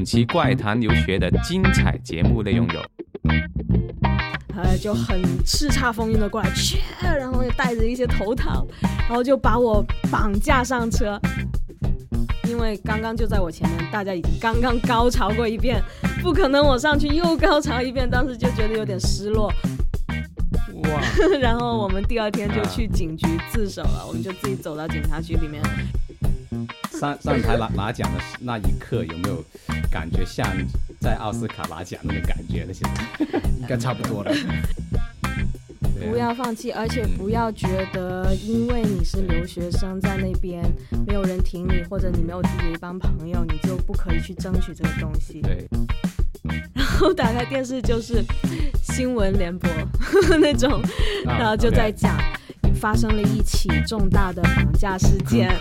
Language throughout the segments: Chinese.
本期怪谈留学的精彩节目内容有：呃，就很叱咤风云的过来，然后又带着一些头套，然后就把我绑架上车。因为刚刚就在我前面，大家已经刚刚高潮过一遍，不可能我上去又高潮一遍，当时就觉得有点失落。哇，然后我们第二天就去警局自首了，我们就自己走到警察局里面。上上台拿拿奖的那一刻，有没有感觉像在奥斯卡拿奖那种感觉呢？现在 应该差不多了。不要放弃，而且不要觉得因为你是留学生在那边没有人挺你，或者你没有自己一帮朋友，你就不可以去争取这个东西。对。然后打开电视就是新闻联播 那种，然后就在讲发生了一起重大的绑架事件。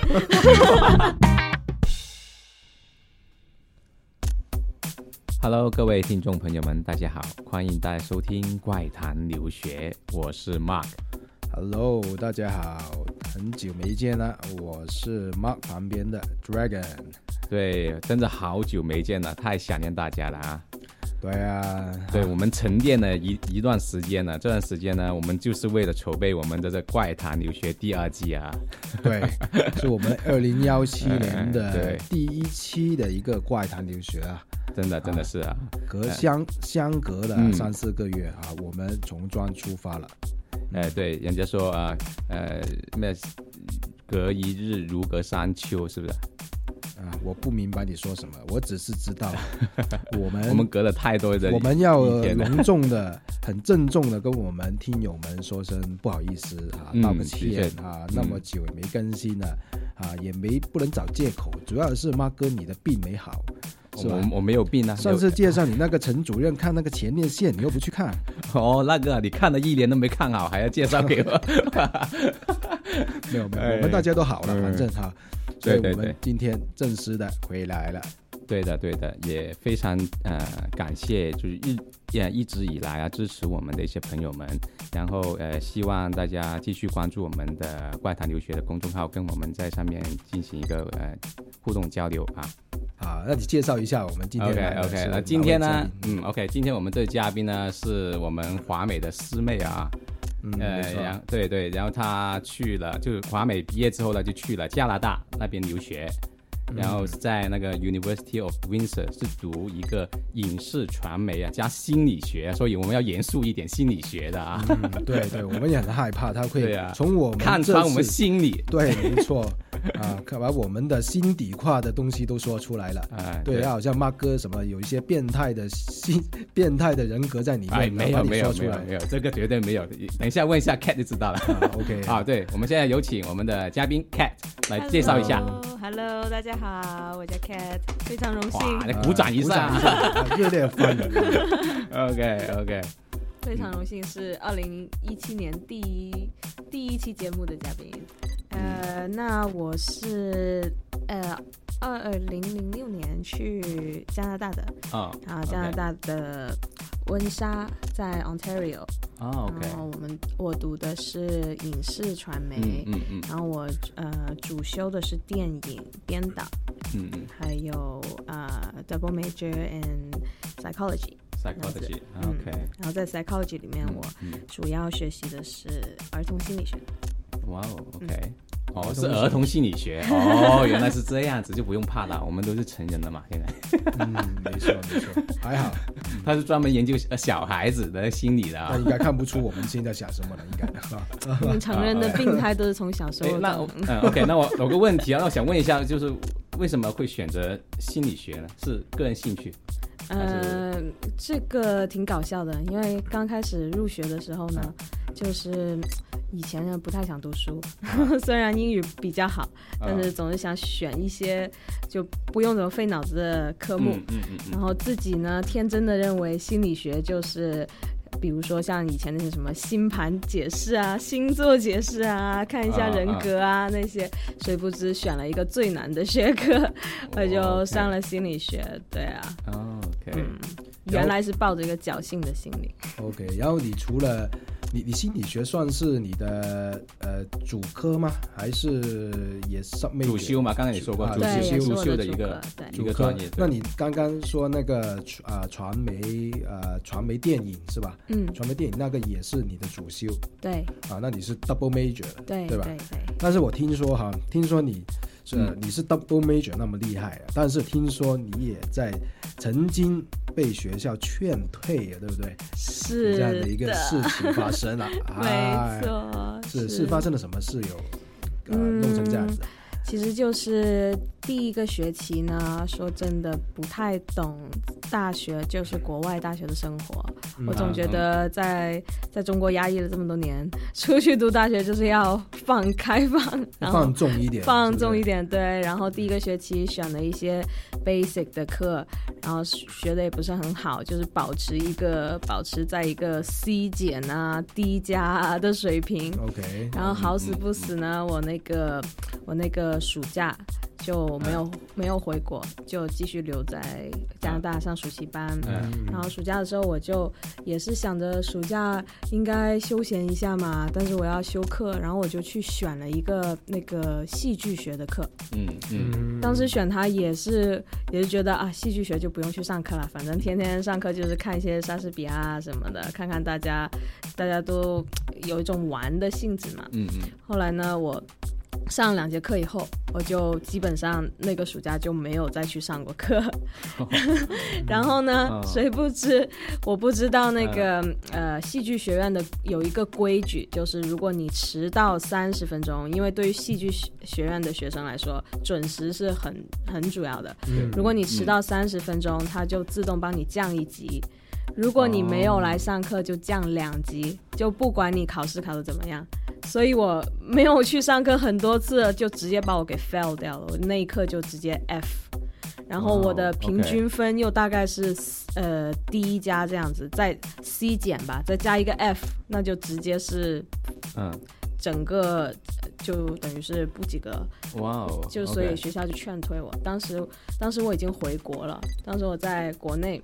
Hello，各位听众朋友们，大家好，欢迎大家收听《怪谈留学》，我是 Mark。Hello，大家好，很久没见了，我是 Mark 旁边的 Dragon。对，真的好久没见了，太想念大家了啊！对啊，对我们沉淀了一一段时间了，这段时间呢，我们就是为了筹备我们的这《怪谈留学》第二季啊。对，是我们二零幺七年的 第一期的一个《怪谈留学》啊。真的，真的是啊，隔相相隔了三四个月啊，我们从庄出发了。哎，对，人家说啊，呃，那隔一日如隔三秋，是不是？啊，我不明白你说什么，我只是知道 我们我们隔了太多人，我们要隆重的、很郑重的跟我们听友们说声不好意思啊，道个歉啊，那么久也没更新了啊，也没不能找借口，主要是妈哥你的病没好。我我没有病啊！上次介绍你那个陈主任看那个前列腺，你又不去看。哦，那个你看了一年都没看好，还要介绍给我？没有没有，我们大家都好了，反正哈。所以我们今天正式的回来了。对的对的，也非常呃感谢，就是一也一直以来啊支持我们的一些朋友们，然后呃希望大家继续关注我们的怪谈留学的公众号，跟我们在上面进行一个呃互动交流啊。好，那你介绍一下我们今天 OK OK，那今天呢，嗯 OK，今天我们这嘉宾呢是我们华美的师妹啊，呃，然对对，然后他去了，就是华美毕业之后呢，就去了加拿大那边留学。然后在那个 University of Windsor 是读一个影视传媒啊加心理学，所以我们要严肃一点心理学的啊。对对，我们也很害怕他会从我们看穿我们心理。对，没错啊，把我们的心底话的东西都说出来了。哎，对，好像马哥什么有一些变态的心、变态的人格在里面，没有没有没有没有，这个绝对没有。等一下问一下 Cat 就知道了。OK，啊，对，我们现在有请我们的嘉宾 Cat 来介绍一下。Hello，大家。好，我叫 Cat，非常荣幸。来鼓掌一下，热烈欢迎。OK OK，非常荣幸是二零一七年第一第一期节目的嘉宾。呃，那我是呃二零零六年去加拿大的啊，啊加拿大的温莎在 Ontario。哦，OK。然后我们我读的是影视传媒，嗯嗯，然后我呃主修的是电影编导，嗯嗯，还有啊 double major in psychology，psychology，OK。然后在 psychology 里面，我主要学习的是儿童心理学。哇哦，OK。哦，是儿童心理学 哦，原来是这样子，就不用怕了，我们都是成人了嘛，现在。嗯，没错没错，还好，他是专门研究小孩子的心理的，那应该看不出我们现在想什么了，应该。我们成人的病态都是从小时候。那嗯，OK，那我有个问题啊，那我想问一下，就是为什么会选择心理学呢？是个人兴趣？呃，这个挺搞笑的，因为刚开始入学的时候呢，就是。以前呢不太想读书，虽然英语比较好，但是总是想选一些就不用怎么费脑子的科目。然后自己呢天真的认为心理学就是，比如说像以前那些什么星盘解释啊、星座解释啊、看一下人格啊那些，谁不知选了一个最难的学科，我就上了心理学。对啊，OK，原来是抱着一个侥幸的心理。OK，然后你除了你你心理学算是你的呃主科吗？还是也上主修嘛？刚才也说过主修主修的一个一个专业。那你刚刚说那个啊传媒呃传媒电影是吧？嗯，传媒电影那个也是你的主修。对。啊，那你是 double major，对对吧？对对。但是我听说哈，听说你是你是 double major 那么厉害，但是听说你也在曾经。被学校劝退呀，对不对？是这样的一个事情发生了，没错，是是发生了什么事有弄成这样子？其实就是第一个学期呢，说真的不太懂大学，就是国外大学的生活。我总觉得在在中国压抑了这么多年，出去读大学就是要放 开放，然后放纵一点，放纵一点。对，然后第一个学期选了一些 basic 的课，然后学的也不是很好，就是保持一个保持在一个 C 减啊 D 加的水平。OK，然后好死不死呢，我那个我那个。暑假就没有没有回国，就继续留在加拿大上暑期班。然后暑假的时候，我就也是想着暑假应该休闲一下嘛，但是我要休课，然后我就去选了一个那个戏剧学的课。嗯嗯。当时选它也是也是觉得啊，戏剧学就不用去上课了，反正天天上课就是看一些莎士比亚什么的，看看大家大家都有一种玩的性质嘛。嗯嗯。后来呢，我。上两节课以后，我就基本上那个暑假就没有再去上过课。然后呢，谁不知我不知道那个呃戏剧学院的有一个规矩，就是如果你迟到三十分钟，因为对于戏剧学院的学生来说，准时是很很主要的。如果你迟到三十分钟，他就自动帮你降一级。如果你没有来上课，就降两级，就不管你考试考的怎么样。所以我没有去上课很多次，就直接把我给 fail 掉了。我那一刻就直接 F，然后我的平均分又大概是呃 D 加这样子，再 C 减吧，再加一个 F，那就直接是嗯。整个就等于是不及格，哇哦！就所以学校就劝退我。当时，当时我已经回国了，当时我在国内，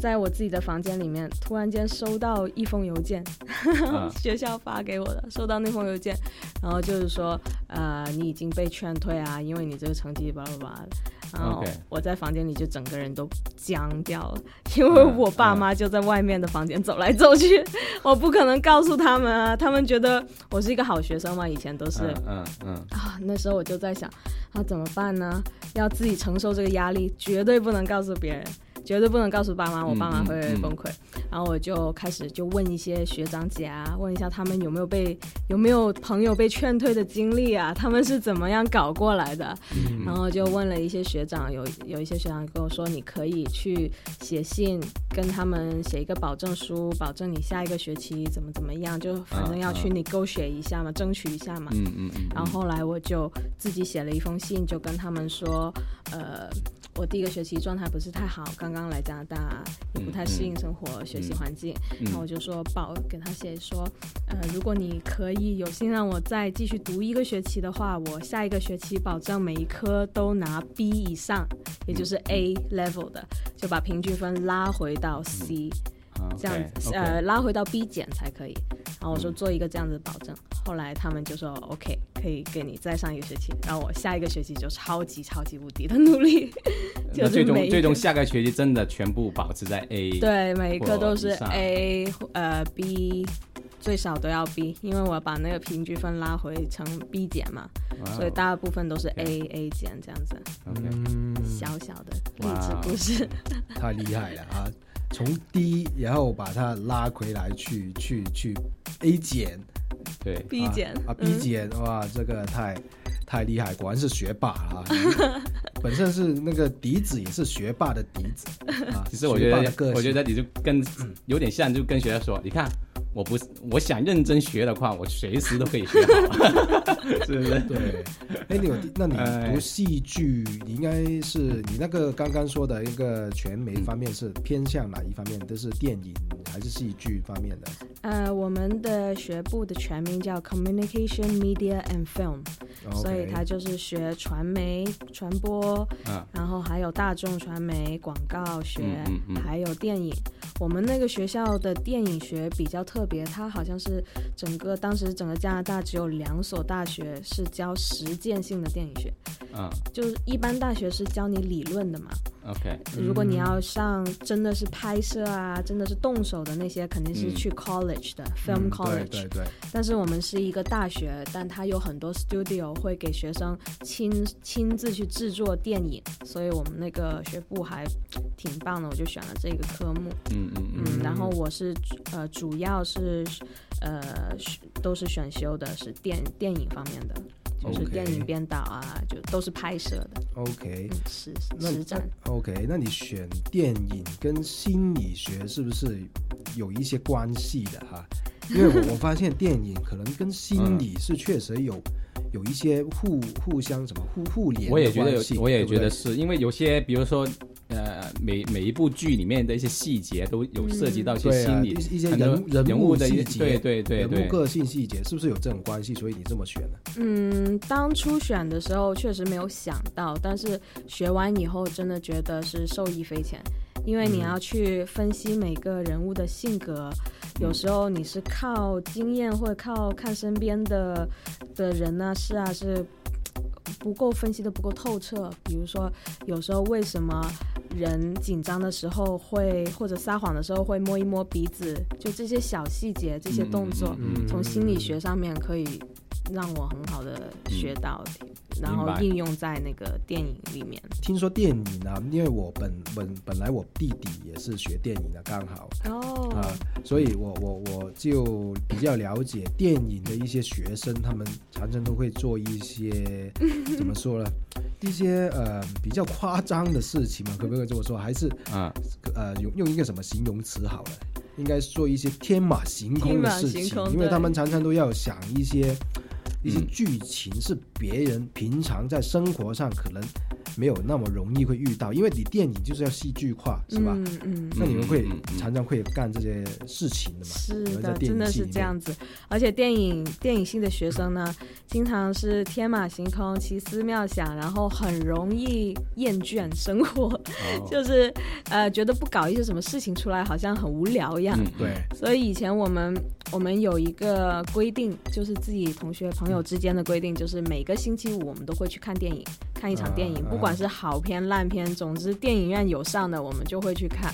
在我自己的房间里面，突然间收到一封邮件，学校发给我的，收到那封邮件，然后就是说，呃，你已经被劝退啊，因为你这个成绩巴拉巴拉。然后我在房间里就整个人都僵掉了，因为我爸妈就在外面的房间走来走去，我不可能告诉他们啊，他们觉得我是一个好学生嘛，以前都是，嗯嗯啊，那时候我就在想，啊怎么办呢？要自己承受这个压力，绝对不能告诉别人。绝对不能告诉爸妈，我爸妈会崩溃。然后我就开始就问一些学长姐啊，问一下他们有没有被有没有朋友被劝退的经历啊，他们是怎么样搞过来的。然后就问了一些学长，有有一些学长跟我说，你可以去写信跟他们写一个保证书，保证你下一个学期怎么怎么样，就反正要去你勾选一下嘛，争取一下嘛。嗯嗯。然后后来我就自己写了一封信，就跟他们说，呃。我第一个学期状态不是太好，刚刚来加拿大也不太适应生活、学习环境，然后我就说报给他写说，呃，如果你可以有心让我再继续读一个学期的话，我下一个学期保证每一科都拿 B 以上，也就是 A level 的，就把平均分拉回到 C，这样呃拉回到 B 减才可以。然后我说做一个这样子的保证，后来他们就说 OK，可以给你再上一个学期。然后我下一个学期就超级超级无敌的努力，就最终最终下个学期真的全部保持在 A，对，每一科都是 A，呃 B，最少都要 B，因为我把那个平均分拉回成 B 减嘛，所以大部分都是 A A 减这样子。嗯，小小的励志故事，太厉害了啊！从低然后把它拉回来去去去 A 减，对 B 减啊 B 减哇，这个太太厉害，果然是学霸啊！本身是那个笛子，也是学霸的笛子啊。其实我觉得，我觉得你就跟有点像，就跟学校说，你看。我不，我想认真学的话，我随时都可以学好，是不是？对。哎，你有，那你读戏剧，你应该是你那个刚刚说的一个传媒方面是偏向哪一方面？都是电影还是戏剧方面的？呃，我们的学部的全名叫 Communication Media and Film，所以它就是学传媒传播，然后还有大众传媒、广告学，还有电影。我们那个学校的电影学比较特别，它好像是整个当时整个加拿大只有两所大学是教实践性的电影学。嗯，就是一般大学是教你理论的嘛。OK，如果你要上真的是拍摄啊，真的是动手的那些，肯定是去 college 的 film college。对对。但是我们是一个大学，但它有很多 studio 会给学生亲亲自去制作电影，所以我们那个学部还挺棒的，我就选了这个科目。嗯嗯嗯。然后我是呃主要是呃都是选修的是电电影方面的。就是电影编导啊，就都是拍摄的。OK，实实战。OK，那你选电影跟心理学是不是有一些关系的哈？因为我我发现电影可能跟心理是确实有 有一些互互相什么互互联。我也觉得有，我也觉得是因为有些，比如说。呃，每每一部剧里面的一些细节都有涉及到一些心理，一些人人物的细节，对对对，人物个性细节是不是有这种关系？所以你这么选呢？嗯，当初选的时候确实没有想到，但是学完以后真的觉得是受益匪浅，因为你要去分析每个人物的性格，有时候你是靠经验或者靠看身边的的人呢，是啊是。不够分析的不够透彻，比如说有时候为什么人紧张的时候会或者撒谎的时候会摸一摸鼻子，就这些小细节，这些动作，从心理学上面可以让我很好的学到。然后应用在那个电影里面。听说电影啊，因为我本本本来我弟弟也是学电影的，刚好哦啊，所以我我我就比较了解电影的一些学生，他们常常都会做一些 怎么说呢？一些呃比较夸张的事情嘛，可不可以这么说？还是啊呃用用一个什么形容词好了？应该做一些天马行空的事情，因为他们常常都要想一些。一些剧情是别人平常在生活上可能没有那么容易会遇到，因为你电影就是要戏剧化，是吧？嗯嗯。那你们会常常会干这些事情的嘛？是的，真的是这样子。而且电影电影系的学生呢，经常是天马行空、奇思妙想，然后很容易厌倦生活，就是呃觉得不搞一些什么事情出来，好像很无聊一样。对。所以以前我们我们有一个规定，就是自己同学朋。友之间的规定就是每个星期五我们都会去看电影，看一场电影，不管是好片烂片，总之电影院有上的我们就会去看。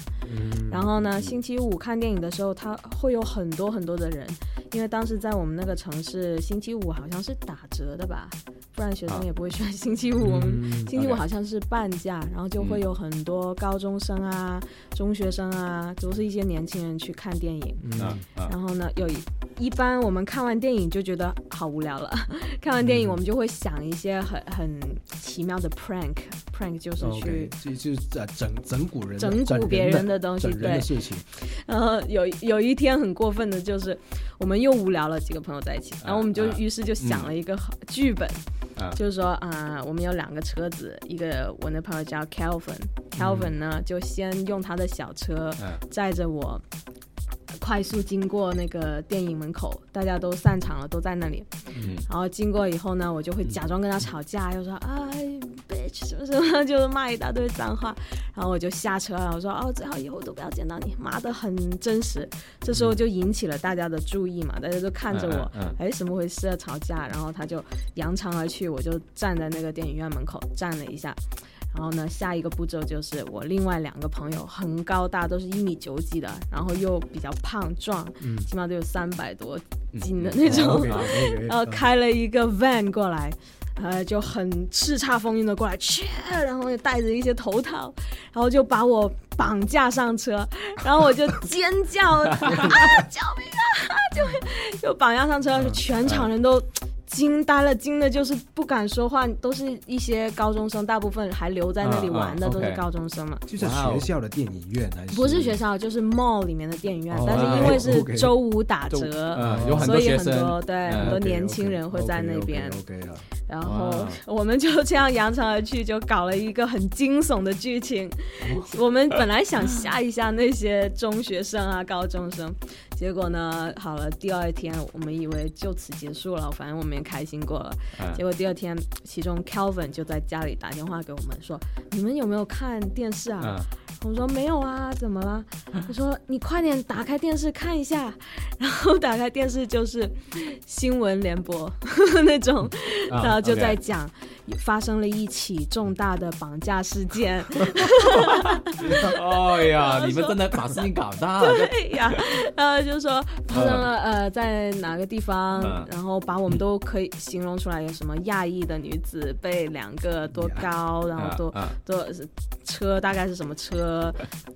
然后呢，星期五看电影的时候，他会有很多很多的人，因为当时在我们那个城市，星期五好像是打折的吧，不然学生也不会选星期五。星期五好像是半价，然后就会有很多高中生啊、中学生啊，都是一些年轻人去看电影。然后呢，有一一般我们看完电影就觉得好无聊了，看完电影我们就会想一些很很奇妙的 prank，prank 就是去就就是呃整整蛊人、整蛊别人的。东西对，然后有有一天很过分的就是，我们又无聊了，几个朋友在一起，然后我们就于是就想了一个剧本，就是说啊，我们有两个车子，一个我那朋友叫 Calvin，Calvin 呢就先用他的小车载着我。快速经过那个电影门口，大家都散场了，都在那里。嗯，然后经过以后呢，我就会假装跟他吵架，又说啊，bitch 什么什么，就是骂一大堆脏话。然后我就下车了，我说哦，最好以后都不要见到你，妈的很真实。这时候就引起了大家的注意嘛，大家都看着我，哎，怎么回事啊？吵架？然后他就扬长而去，我就站在那个电影院门口站了一下。然后呢，下一个步骤就是我另外两个朋友很高大，都是一米九几的，然后又比较胖壮，起码都有三百多斤的那种，然后开了一个 van 过来，呃，就很叱咤风云的过来，切，然后就戴着一些头套，然后就把我绑架上车，然后我就尖叫啊，救命啊！就就绑架上车，全场人都。惊呆了，惊的就是不敢说话，都是一些高中生，大部分还留在那里玩的都是高中生嘛。就是学校的电影院还是？不是学校，就是 mall 里面的电影院，但是因为是周五打折，所以很多对很多年轻人会在那边。然后我们就这样扬长而去，就搞了一个很惊悚的剧情。我们本来想吓一下那些中学生啊、高中生，结果呢，好了，第二天我们以为就此结束了，反正我们也开心过了。结果第二天，其中 Calvin 就在家里打电话给我们说：“你们有没有看电视啊？”我说：“没有啊，怎么了？” 他说：“你快点打开电视看一下。” 然后打开电视就是新闻联播 那种。然后就在讲发生了一起重大的绑架事件。哎呀，你们真的把事情搞大了。对呀，然后就说发生了呃，在哪个地方，然后把我们都可以形容出来，有什么亚裔的女子被两个多高，然后多多车大概是什么车，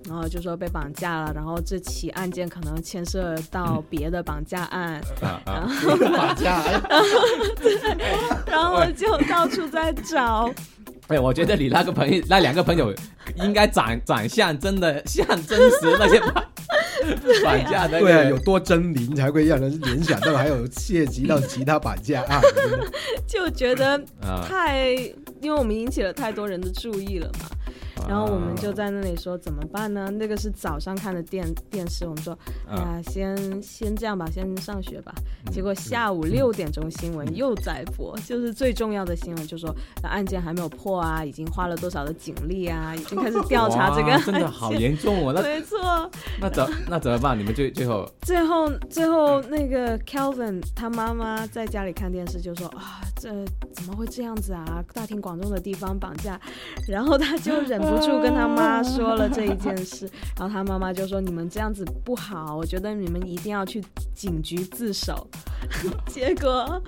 然后就说被绑架了，然后这起案件可能牵涉到别的绑架案，然后绑架，对，然后。就到处在找，哎，我觉得你那个朋友，那两个朋友应该长长相真的像真实那些 绑架的，对啊，有多狰狞才会让人联想到还有涉及到其他绑架 案，就觉得 太，因为我们引起了太多人的注意了嘛。然后我们就在那里说怎么办呢？那个是早上看的电电视，我们说，哎呀，先先这样吧，先上学吧。结果下午六点钟新闻又在播，就是最重要的新闻，就说案件还没有破啊，已经花了多少的警力啊，已经开始调查这个，真的好严重哦。那没错。那怎那怎么办？你们最最后最后最后那个 Kelvin 他妈妈在家里看电视就说啊，这怎么会这样子啊？大庭广众的地方绑架，然后他就忍不。不住跟他妈说了这一件事，然后他妈妈就说：“你们这样子不好，我觉得你们一定要去警局自首。” 结果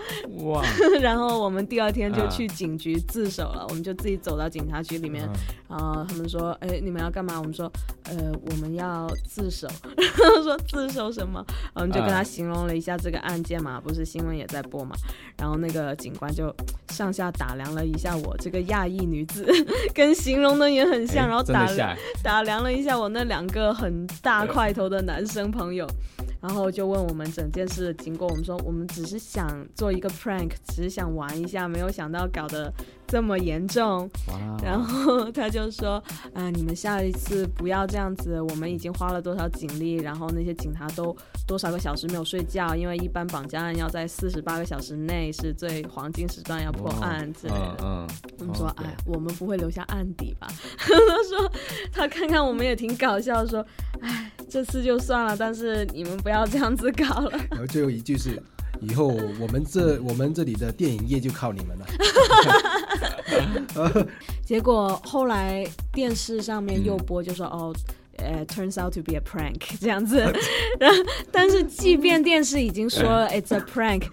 哇，然后我们第二天就去警局自首了，我们就自己走到警察局里面，然后他们说：“哎，你们要干嘛？”我们说：“呃，我们要自首。”然后说：“自首什么？”我们就跟他形容了一下这个案件嘛，不是新闻也在播嘛，然后那个警官就上下打量了一下我这个亚裔女子，跟形容的也很。很像，然后打打量了一下我那两个很大块头的男生朋友，然后就问我们整件事的经过。我们说我们只是想做一个 prank，只是想玩一下，没有想到搞得。这么严重，然后 他就说：“啊，你们下一次不要这样子。我们已经花了多少警力，然后那些警察都多少个小时没有睡觉，因为一般绑架案要在四十八个小时内是最黄金时段要破案之类的。”嗯，我们说：“哎，我们不会留下案底吧？” 他说：“他看看我们也挺搞笑，说：哎，这次就算了，但是你们不要这样子搞了。”然后最后一句是。以后我们这我们这里的电影业就靠你们了。结果后来电视上面又播，就说哦，呃，turns out to be a prank 这样子。然后，但是即便电视已经说了 it's a prank。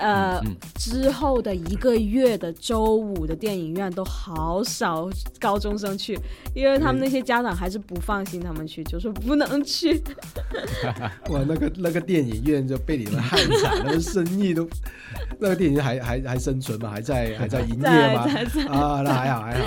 呃，之后的一个月的周五的电影院都好少高中生去，因为他们那些家长还是不放心他们去，就说不能去。哇，那个那个电影院就被你们害惨，了生意都，那个电影院还还还生存吗？还在还在营业吗？啊，那还好还好。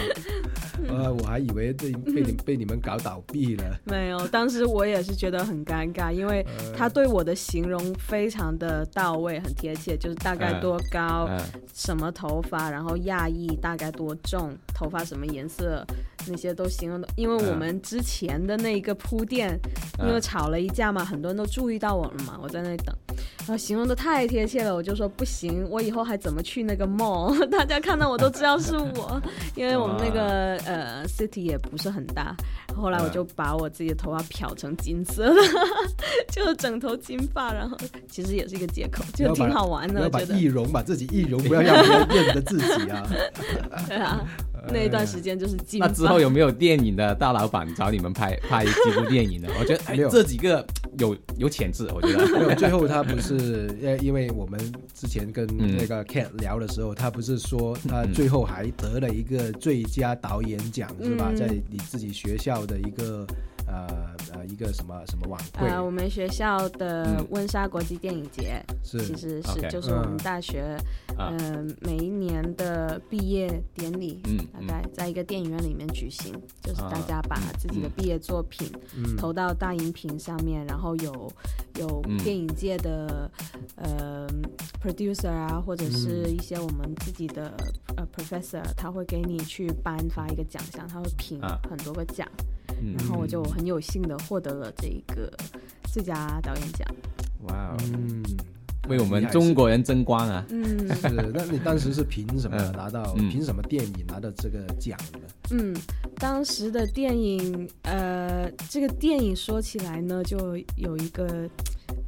呃，我还以为被被你被你们搞倒闭了。没有，当时我也是觉得很尴尬，因为他对我的形容非常的到位，很贴切，就是大概多高，什么头发，然后亚裔大概多重，头发什么颜色，那些都形容的。因为我们之前的那一个铺垫，因为吵了一架嘛，很多人都注意到我了嘛，我在那里等。然后形容的太贴切了，我就说不行，我以后还怎么去那个 mall？大家看到我都知道是我，因为我们那个呃 city 也不是很大。后来我就把我自己的头发漂成金色的，就整头金发，然后其实也是一个借口，就挺好玩的。要把易容，把自己易容，不要让别人认得自己啊。对啊。那一段时间就是进。那之后有没有电影的大老板找你们拍拍几部电影呢？我觉得哎，这几个有有潜质，我觉得。没有最后他不是，呃，因为我们之前跟那个 Cat 聊的时候，他不是说他最后还得了一个最佳导演奖是吧？在你自己学校的一个呃呃一个什么什么晚会？呃，我们学校的温莎国际电影节，是。其实是就是我们嗯大学，嗯。呃，每一年的毕业典礼，嗯大概在一个电影院里面举行，就是大家把自己的嗯毕业作品嗯。投到大荧屏上面，然后有有嗯。电影界的呃 producer 啊，或者是一些我们自己的呃 professor，他会给你去颁发一个奖项，他会评啊。很多个奖，嗯然后我就很有幸的获得了这一个最佳导演奖。哇哦，嗯，为我们中国人争光啊！嗯是，那你当时是凭什么嗯拿到？嗯凭什么电影拿到这个奖呢？嗯，当时的电影，呃，这个电影说起来呢，就有一个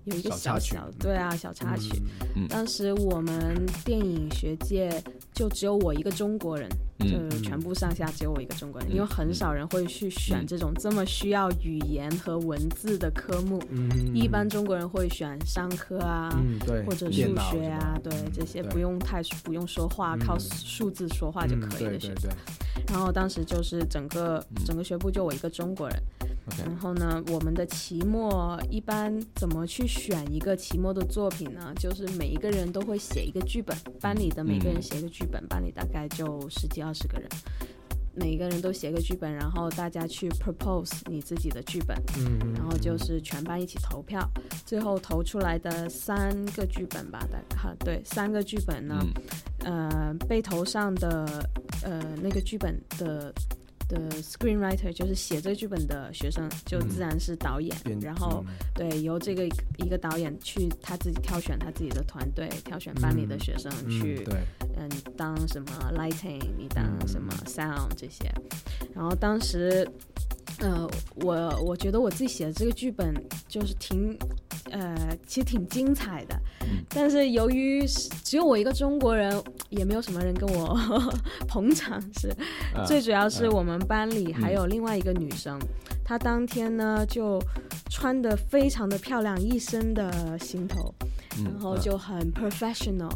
有一个小小对啊小插曲。嗯。当时我们电影学界就只有我一个中国人，嗯。就全部上下只有我一个中国人，嗯。因为很少人会去选嗯。这种这么需要语言和文字的科目。一般中国人会选商科啊，嗯对，或者数学啊，对这些不用太不用说话，嗯。靠数字说话就嗯可以的学对对对，然后当时就是整个嗯。整个学部就我一个中国人然后呢，我们的期末一般怎么去选一个期末的作品呢？就是每一个人都会写一个剧本，班里的每个人嗯写一个剧本，班里大概就十几二十个人。每一个人都写个剧本，然后大家去 propose 你自己的剧本，嗯，嗯然后就是全班一起投票，最后投出来的三个剧本吧，大概哈对三个剧本呢，嗯呃，被投上的呃那个剧本的的 screenwriter 就是写这个剧本的学生，就嗯自然是导演，编然后嗯对由这个一个导演去他自己挑选他自己的团队，挑选班里的学生嗯去对，嗯，你当什么 lighting，你当嗯什么 sound 这些。然后当时，呃，我我觉得我自己写的这个剧本就是挺，呃，其实挺精彩的。嗯但是由于只有我一个中国人，也没有什么人跟我 捧场，是、啊最主要是啊我们班里还有另外一个女生，她当天呢就穿的非常的漂亮，一身的行头，嗯然后就很 professional。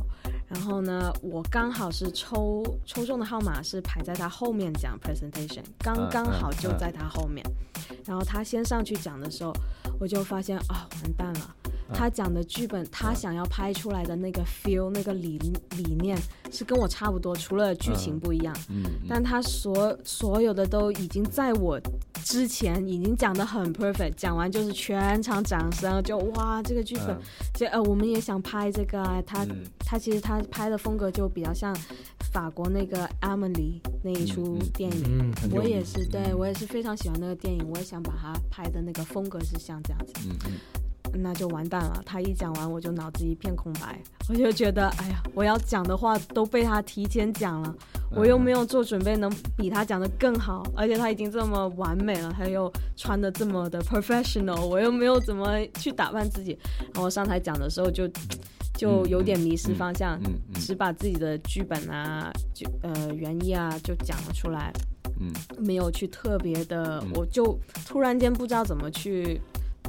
然后呢，我刚好是抽抽中的号码是排在他后面讲 presentation，刚刚好就在他后面。然后他先上去讲的时候，我就发现啊，完蛋了。他讲的剧本，他想要拍出来的那个 feel，那个理理念是跟我差不多，除了剧情不一样。但他所所有的都已经在我之前已经讲的很 perfect，讲完就是全场掌声，就哇，这个剧本，这呃我们也想拍这个啊。他、嗯他其实他拍的风格就比较像法国那个 Amelie 那一出电影。嗯，我也是，对我也是非常喜欢那个电影，我也想把它拍的那个风格是像这样子。嗯嗯那就完蛋了。他一讲完，我就脑子一片空白，我就觉得，哎呀，我要讲的话都被他提前讲了，我又没有做准备，能比他讲的更好，而且他已经这么完美了，他又穿的这么的 professional，我又没有怎么去打扮自己，然后上台讲的时候就就有点迷失方向，嗯嗯。只把自己的剧本啊，就呃原意啊就讲了出来，嗯。没有去特别的，嗯。我就突然间不知道怎么去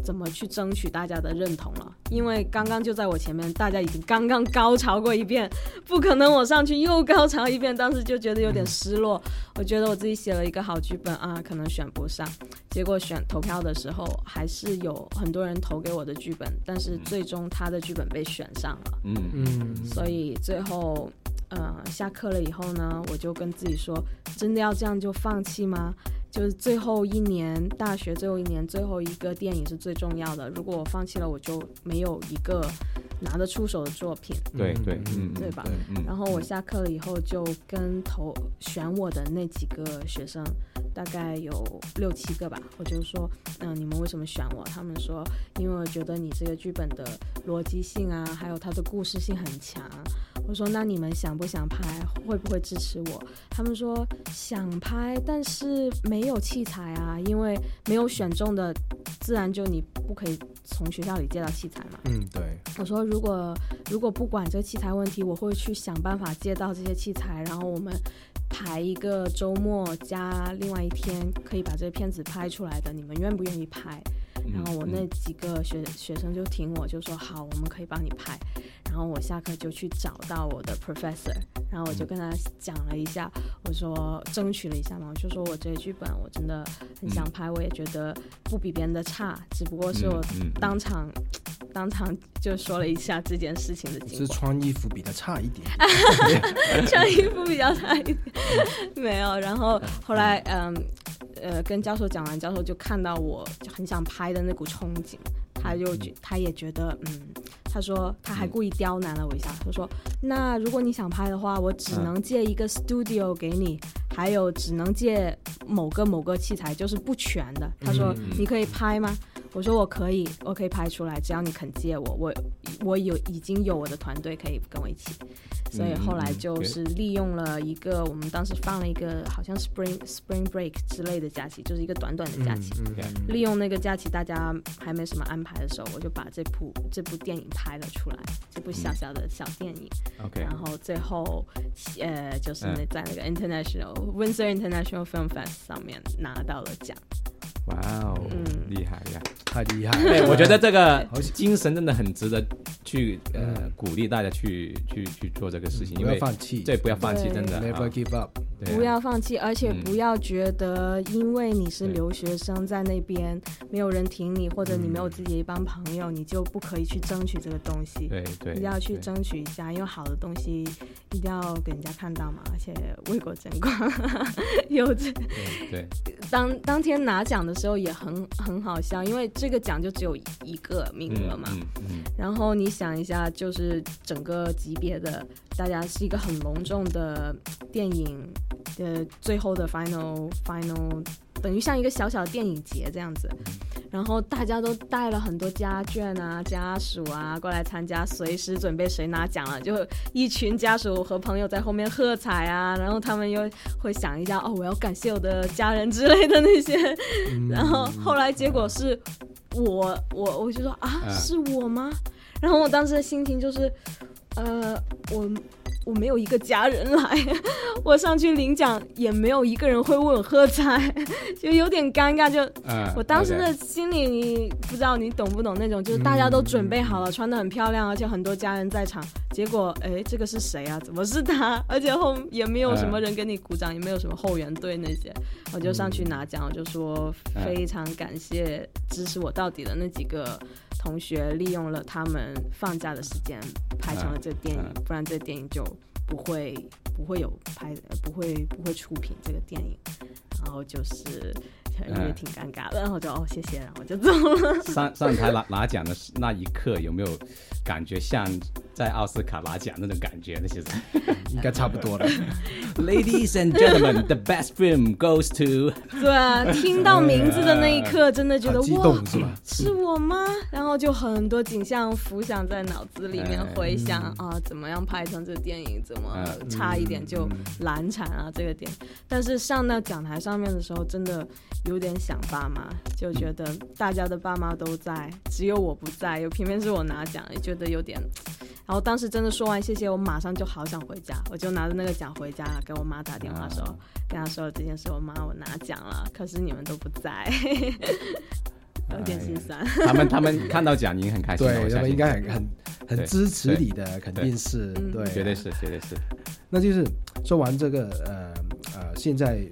怎么去争取大家的认同了，因为刚刚就在我前面，大家已经刚刚高潮过一遍，不可能我上去又高潮一遍，当时就觉得有点失落。我觉得我自己写了一个好剧本啊，可能选不上，结果选投票的时候还是有很多人投给我的剧本，但是最终他的剧本被选上了。嗯。嗯，所以最后，呃，下课了以后呢，我就跟自己说，真的要这样就放弃吗？就是最后一年，大学最后一年，最后一个电影是最重要的。如果我放弃了，我就没有一个拿得出手的作品。对对嗯对吧嗯然后我下课了以后，就跟投选我的那几个学生，大概有六七个吧，我就说，嗯、你们为什么选我？他们说，因为我觉得你这个剧本的逻辑性啊，还有它的故事性很强。我说，那你们想不想拍？会不会支持我？他们说想拍，但是没有器材啊，因为没有选中的，自然就你不可以从学校里借到器材嘛。嗯，对，我说如果如果不管这个器材问题，我会去想办法借到这些器材，然后我们排一个周末加另外一天可以把这个片子拍出来的，你们愿不愿意拍？然后我那几个学学生就听我就说好，我们可以帮你拍。然后我下课就去找到我的 professor，然后我就跟他讲了一下，我说争取了一下嘛，我就说我这个剧本我真的很想拍，我也觉得不比别人的差，只不过是我当场当场就说了一下这件事情的经过。是穿衣服比他差一点，穿衣服比较差一点，没有。然后后来嗯呃跟教授讲完，教授就看到我就很想拍的那股憧憬。他就觉，他也觉得，嗯，他说他还故意刁难了我一下，他说，那如果你想拍的话，我只能借一个 studio 给你，还有只能借某个某个器材，就是不全的。他说你可以拍吗？我说我可以，我可以拍出来，只要你肯借我，我我有已经有我的团队可以跟我一起。所以后来就是利用了一个，我们当时放了一个好像 spring spring break 之类的假期，就是一个短短的假期。利用那个假期，大家还没什么安排的时候，我就把这部这部电影拍了出来，这部小小的小电影。OK。然后最后，呃，就是那在那个 international Windsor International Film Fest 上面拿到了奖。哇哦，厉害呀，太厉害！对，我觉得这个精神真的很值得去呃鼓励大家去去去做这个事情，因为放弃，对，不要放弃，真的，never give up，不要放弃，而且不要觉得因为你是留学生在那边没有人挺你，或者你没有自己一帮朋友，你就不可以去争取这个东西。对对，一定要去争取一下，因为好的东西一定要给人家看到嘛，而且为国争光，有这对，当当天拿奖的。时候也很很好笑，因为这个奖就只有一个名额嘛。然后你想一下，就是整个级别的，大家是一个很隆重的电影的最后的 final final，等于像一个小小的电影节这样子。然后大家都带了很多家眷啊、家属啊过来参加，随时准备谁拿奖了，就一群家属和朋友在后面喝彩啊。然后他们又会想一下，哦，我要感谢我的家人之类的那些。然后后来结果是我，我我就说啊，是我吗？然后我当时的心情就是，呃，我。我没有一个家人来，我上去领奖也没有一个人会为我喝彩，就有点尴尬。就我当时的心里，你不知道你懂不懂那种，就是大家都准备好了，穿的很漂亮，而且很多家人在场。结果，哎，这个是谁啊？怎么是他？而且后也没有什么人给你鼓掌，也没有什么后援队那些。我就上去拿奖，我就说非常感谢支持我到底的那几个同学，利用了他们放假的时间拍成了这电影，不然这电影就。不会，不会有拍，不会，不会出品这个电影，然后就是也挺尴尬的，然后就哦谢谢，然后就走了。上上台拿拿奖的那一刻，有没有感觉像？在奥斯卡拿奖那种感觉，那些 应该差不多了。Ladies and gentlemen, the best film goes to。对啊，听到名字的那一刻，真的觉得哇，是吧？是我吗？然后就很多景象浮想在脑子里面，回想啊，怎么样拍成这电影，怎么差一点就难产啊，这个点。但是上到讲台上面的时候，真的有点想爸妈，就觉得大家的爸妈都在，只有我不在，又偏偏是我拿奖，也觉得有点。然后当时真的说完谢谢，我马上就好想回家，我就拿着那个奖回家了，给我妈打电话说，跟她说了这件事，我妈我拿奖了，可是你们都不在，有点心酸。他们他们看到奖已经很开心，对，他们应该很很很支持你的，肯定是对，绝对是绝对是。那就是说完这个呃呃，现在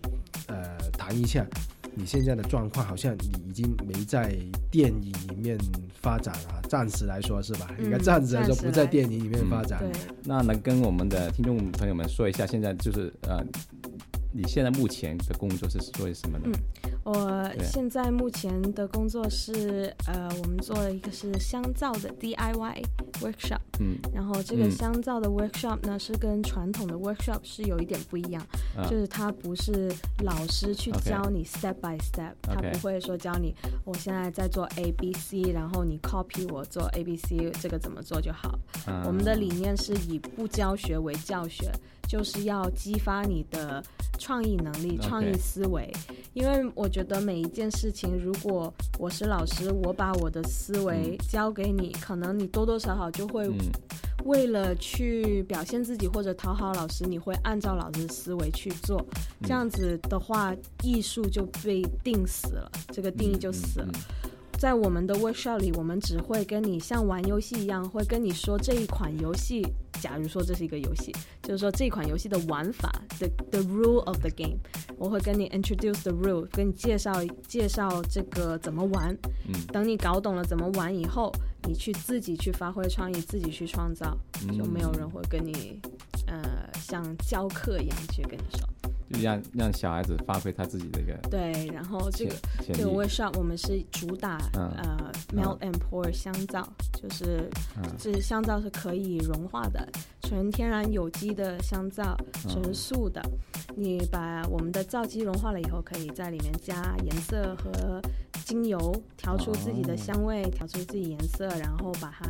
呃谈一下。你现在的状况好像你已经没在电影里面发展了，暂时来说是吧？应该暂时来说不在电影里面发展。那能跟我们的听众朋友们说一下，现在就是呃。你现在目前的工作是做什么呢？嗯，我现在目前的工作是，呃，我们做了一个是香皂的 DIY workshop。嗯，然后这个香皂的 workshop 呢，是跟传统的 workshop 是有一点不一样，就是它不是老师去教你 step by step，他不会说教你，我现在在做 A B C，然后你 copy 我做 A B C 这个怎么做就好。我们的理念是以不教学为教学。就是要激发你的创意能力、创意思维，因为我觉得每一件事情，如果我是老师，我把我的思维交给你，可能你多多少少就会为了去表现自己或者讨好老师，你会按照老师的思维去做，这样子的话，艺术就被定死了，这个定义就死了。在我们的 workshop 里，我们只会跟你像玩游戏一样，会跟你说这一款游戏，假如说这是一个游戏，就是说这款游戏的玩法，the the rule of the game，我会跟你 introduce the rule，跟你介绍介绍这个怎么玩。嗯。等你搞懂了怎么玩以后，你去自己去发挥创意，自己去创造，就没有人会跟你，呃，像教课一样去跟你说。就让让小孩子发挥他自己的一个对，然后这个这个 workshop 我们是主打、嗯呃 melt and pour 香皂，就是嗯这香皂是可以融化的，纯天然有机的香皂，嗯纯素的。你把我们的皂基融化了以后，可以在里面加颜色和精油，调出自己的哦香味，调出自己颜色，然后把它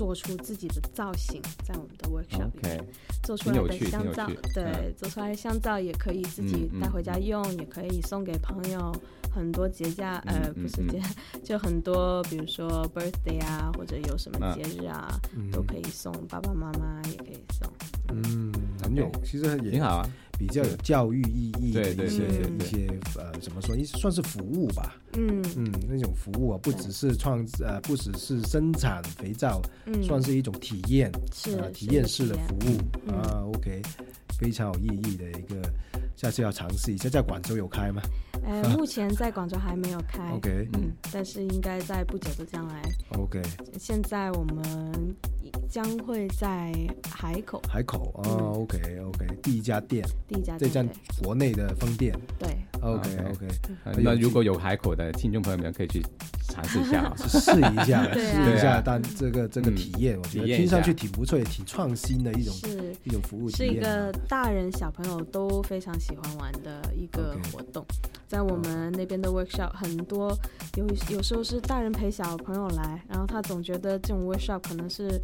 做出自己的造型，在我们的 workshop 里面。做出来的香皂对，嗯做出来的香皂也可以自己带回家用，也可以送给朋友。很多节假，呃，不是节，就很多，比如说 birthday 啊，或者有什么嗯节日啊，嗯都可以送爸爸妈妈，也可以送。嗯，很有，其实也挺好啊。比较有教育意义的一些一些呃，怎么说？一算是服务吧。嗯嗯，那种服务啊，不只是创呃，不只是生产肥皂，嗯，算是一种体验，是呃，体验式的服务嗯啊。OK，非常有意义的一个，下次要尝试一下。在广州有开吗呃，目前在广州还没有开。？OK 嗯，但是应该在不久的将来。OK，现在我们将会在海口海口啊嗯，OK OK，第一家店，第一家店这家，国内的分店对，，OK OK 那如果有海口的听众朋友们，可以去尝试一下 啊。试一下，试一下，但这个这个嗯体验，我觉得听上去挺不错，也挺创新的一种是一种服务是一体验啊。个大人小朋友都非常喜欢玩的一个活动。在我们那边的 workshop，很多有有时候是大人陪小朋友来，然后他总觉得这种 workshop 可能是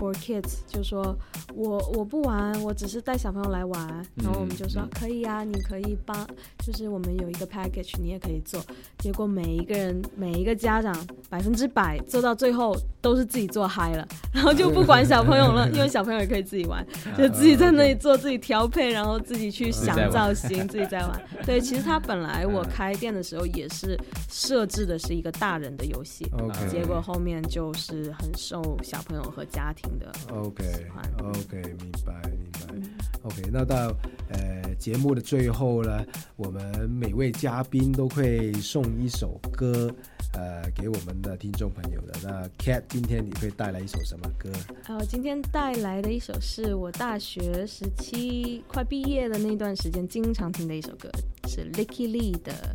for kids，就说我我不玩，我只是带小朋友来玩，然后我们就说嗯。可以啊，你可以帮，就是我们有一个 package，你也可以做。结果每一个人每一个家长百分之百做到最后都是自己做嗨了，然后就不管小朋友了，因为小朋友也可以自己玩，就自己在那里做自己调配，然后自己去想造型，自己在玩。对，其实他本来我开店的时候也是设置的是一个大人的游戏结果后面就是很受小朋友和家庭的 OK OK，明白明白。嗯 OK，那到呃节目的最后呢，我们每位嘉宾都会送一首歌，呃，给我们的听众朋友的。那 Cat 今天你会带来一首什么歌呃，我今天带来的一首是我大学时期快毕业的那段时间经常听的一首歌，是 Licky Lee 的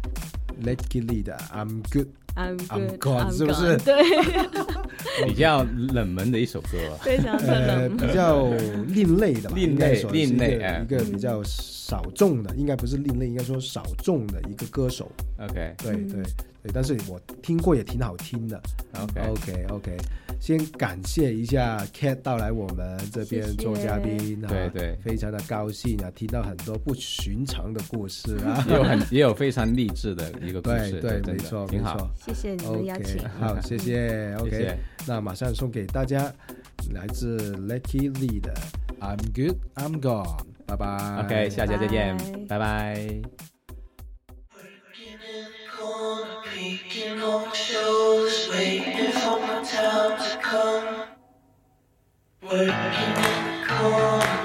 ？Lucky Lee 的 I'm Good。I'm I'm Good gone，是不是对，比较冷门的一首歌，非常的呃，比较另类的吧，另类另类一个比较少众的，应该不是另类，应该说少众的一个歌手。OK 对嗯对对，但是我听过也挺好听的。OK，OK OK，先感谢一下 Cat 到来我们这边做嘉宾啊，对对非常的高兴啊，听到很多不寻常的故事啊。也有很也有非常励志的一个故事，对没错挺好。没错。谢谢你们的邀请 OK，。好，谢谢。OK，谢谢那马上送给大家来自 Lucky Lee 的 I'm Good I'm Gone，拜拜。OK，下期再见，拜拜 peeking over shoulders, waiting for my time to come. Working in the corner,